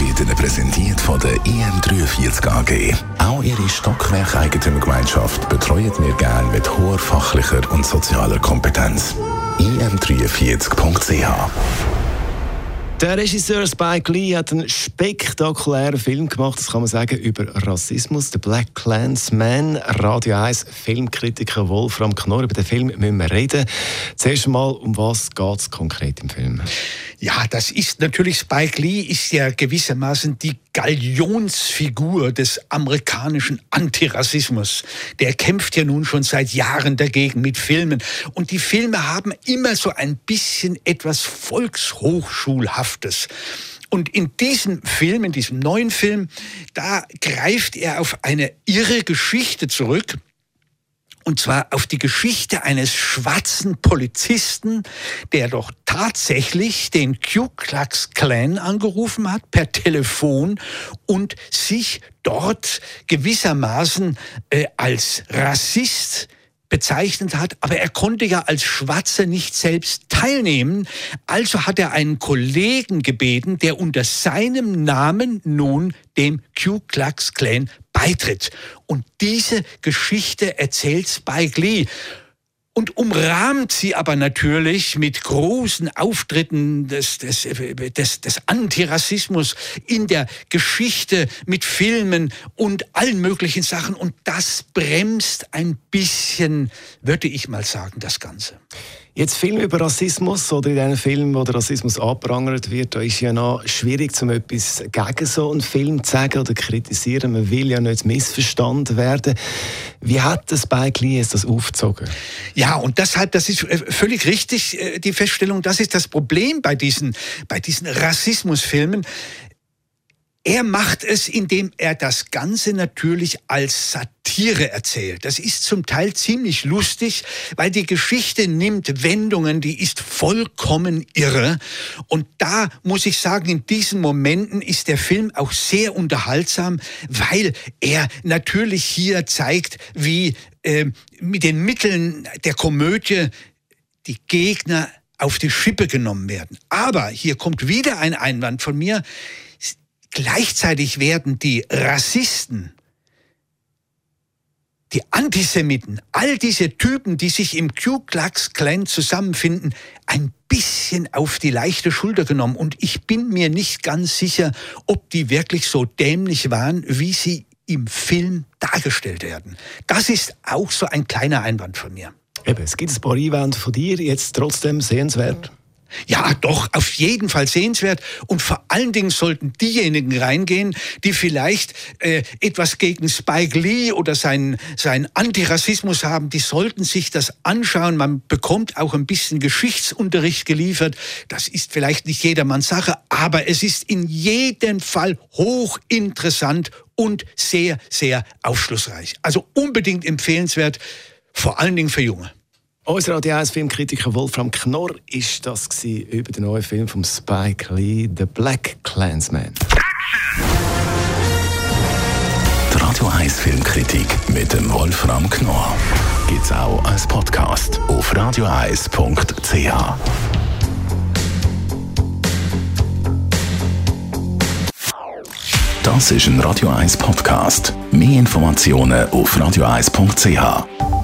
wird Ihnen präsentiert von der IM43 AG. Auch Ihre Stockwerk-Eigentümergemeinschaft betreuen wir gerne mit hoher fachlicher und sozialer Kompetenz. im43.ch der Regisseur Spike Lee hat einen spektakulären Film gemacht, das kann man sagen, über Rassismus. The Black Clansman, Radio 1 Filmkritiker Wolfram Knorr. Über den Film müssen wir reden. Zuerst einmal, um was geht es konkret im Film? Ja, das ist natürlich, Spike Lee ist ja gewissermaßen die Galionsfigur des amerikanischen Antirassismus. Der kämpft ja nun schon seit Jahren dagegen mit Filmen. Und die Filme haben immer so ein bisschen etwas Volkshochschulhaftes. Und in diesem Film, in diesem neuen Film, da greift er auf eine irre Geschichte zurück und zwar auf die Geschichte eines schwarzen Polizisten, der doch tatsächlich den Ku Klux Klan angerufen hat per Telefon und sich dort gewissermaßen äh, als Rassist bezeichnet hat, aber er konnte ja als Schwarzer nicht selbst teilnehmen, also hat er einen Kollegen gebeten, der unter seinem Namen nun dem Ku Klux Klan beitritt. Und diese Geschichte erzählt Spike Lee und umrahmt sie aber natürlich mit großen Auftritten des, des, des, des Antirassismus in der Geschichte, mit Filmen und allen möglichen Sachen. Und das bremst ein bisschen, würde ich mal sagen, das Ganze. Jetzt Filme über Rassismus oder in einem Film, wo der Rassismus abprangert wird, da ist ja noch schwierig, um etwas gegen so einen Film zu sagen oder kritisieren. Man will ja nicht missverstanden werden. Wie hat das Spike Lee das aufgezogen? Ja, und deshalb, das ist äh, völlig richtig, äh, die Feststellung, das ist das Problem bei diesen, bei diesen Rassismusfilmen. Er macht es, indem er das Ganze natürlich als Satire erzählt. Das ist zum Teil ziemlich lustig, weil die Geschichte nimmt Wendungen, die ist vollkommen irre. Und da muss ich sagen, in diesen Momenten ist der Film auch sehr unterhaltsam, weil er natürlich hier zeigt, wie äh, mit den Mitteln der Komödie die Gegner auf die Schippe genommen werden. Aber hier kommt wieder ein Einwand von mir. Gleichzeitig werden die Rassisten, die Antisemiten, all diese Typen, die sich im Ku Klux Klan zusammenfinden, ein bisschen auf die leichte Schulter genommen. Und ich bin mir nicht ganz sicher, ob die wirklich so dämlich waren, wie sie im Film dargestellt werden. Das ist auch so ein kleiner Einwand von mir. Eben, es gibt ein paar Einwände von dir, jetzt trotzdem sehenswert. Ja, doch, auf jeden Fall sehenswert. Und vor allen Dingen sollten diejenigen reingehen, die vielleicht äh, etwas gegen Spike Lee oder seinen, seinen Antirassismus haben. Die sollten sich das anschauen. Man bekommt auch ein bisschen Geschichtsunterricht geliefert. Das ist vielleicht nicht jedermanns Sache, aber es ist in jedem Fall hochinteressant und sehr, sehr aufschlussreich. Also unbedingt empfehlenswert, vor allen Dingen für Junge. Unser Radio 1 Filmkritiker Wolfram Knorr ist das über den neuen Film von Spike Lee, The Black Clansman. Die Radio 1 Filmkritik mit dem Wolfram Knorr gibt es auch als Podcast auf radioeis.ch. Das ist ein Radio 1 Podcast. Mehr Informationen auf radioeis.ch.